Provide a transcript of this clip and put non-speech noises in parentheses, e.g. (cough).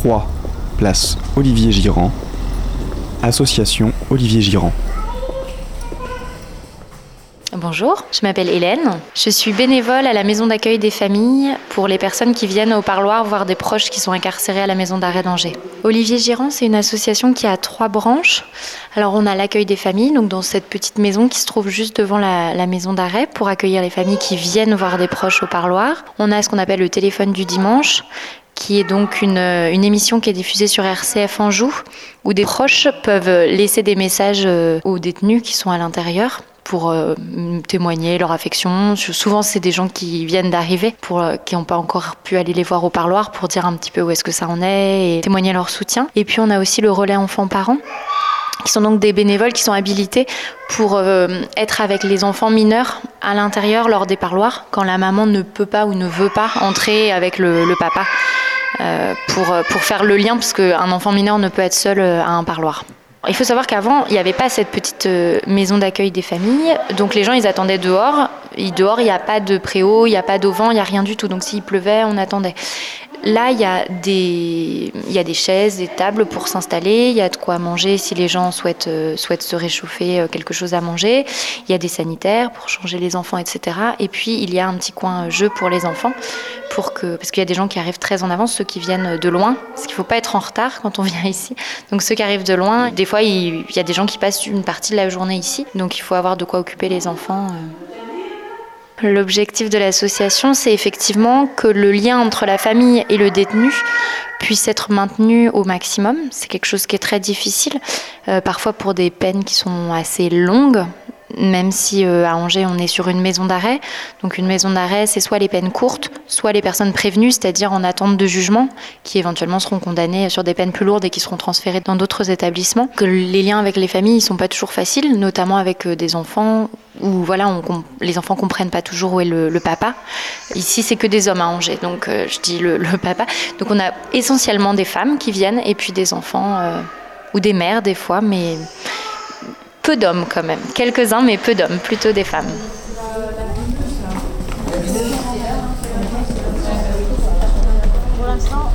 3, place Olivier Girand, Association Olivier Girand. Bonjour, je m'appelle Hélène. Je suis bénévole à la maison d'accueil des familles pour les personnes qui viennent au parloir voir des proches qui sont incarcérés à la maison d'arrêt d'Angers. Olivier Girand, c'est une association qui a trois branches. Alors on a l'accueil des familles, donc dans cette petite maison qui se trouve juste devant la, la maison d'arrêt pour accueillir les familles qui viennent voir des proches au parloir. On a ce qu'on appelle le téléphone du dimanche qui est donc une, une, émission qui est diffusée sur RCF Anjou, où des proches peuvent laisser des messages euh, aux détenus qui sont à l'intérieur pour euh, témoigner leur affection. Souvent, c'est des gens qui viennent d'arriver, euh, qui n'ont pas encore pu aller les voir au parloir, pour dire un petit peu où est-ce que ça en est et témoigner leur soutien. Et puis, on a aussi le relais enfants-parents qui sont donc des bénévoles qui sont habilités pour euh, être avec les enfants mineurs à l'intérieur lors des parloirs quand la maman ne peut pas ou ne veut pas entrer avec le, papa euh, pour, pour faire le lien parce enfant mineur ne peut être seul à un parloir. Il faut savoir qu'avant, il n'y avait pas cette petite euh, maison d'accueil des familles. Donc les gens, ils attendaient dehors. Et dehors, il n'y a pas de préau, il n'y a pas d'auvent, il n'y a rien du tout. Donc s'il pleuvait, on attendait. Là, il y, a des, chaises, des tables pour s'installer, il y a de quoi manger si les gens souhaitent, euh, souhaitent se réchauffer, euh, quelque chose à manger. Il y a des sanitaires pour changer les enfants, etc. Et puis, il y a un petit coin jeu pour les enfants, pour que, parce qu'il y a des gens qui arrivent très en avance, ceux qui viennent de loin, parce qu'il ne faut pas être en retard quand on (laughs) vient ici. Donc ceux qui arrivent de loin, des fois, il, y a des gens qui passent une partie de la journée ici, donc il faut avoir de quoi occuper les enfants. L'objectif de l'association, c'est effectivement que le lien entre la famille et le détenu puisse être maintenu au maximum. C'est quelque chose qui est très difficile, euh, parfois pour des peines qui sont assez longues, même si euh, à Angers on est sur une maison d'arrêt. Donc une maison d'arrêt, c'est soit les peines courtes, soit les personnes prévenues, c'est-à-dire en attente de jugement, qui éventuellement seront condamnées sur des peines plus lourdes et qui seront transférées dans d'autres établissements. Que les liens avec les familles ne sont pas toujours faciles, notamment avec euh, des enfants où voilà, les enfants comprennent pas toujours où est le, papa. Ici, c'est que des hommes à Angers, donc euh, je dis le, papa. Donc on a essentiellement des femmes qui viennent et puis des enfants euh, ou des mères des fois, mais peu d'hommes quand même. Quelques-uns, mais peu d'hommes, plutôt des femmes. Pour l'instant,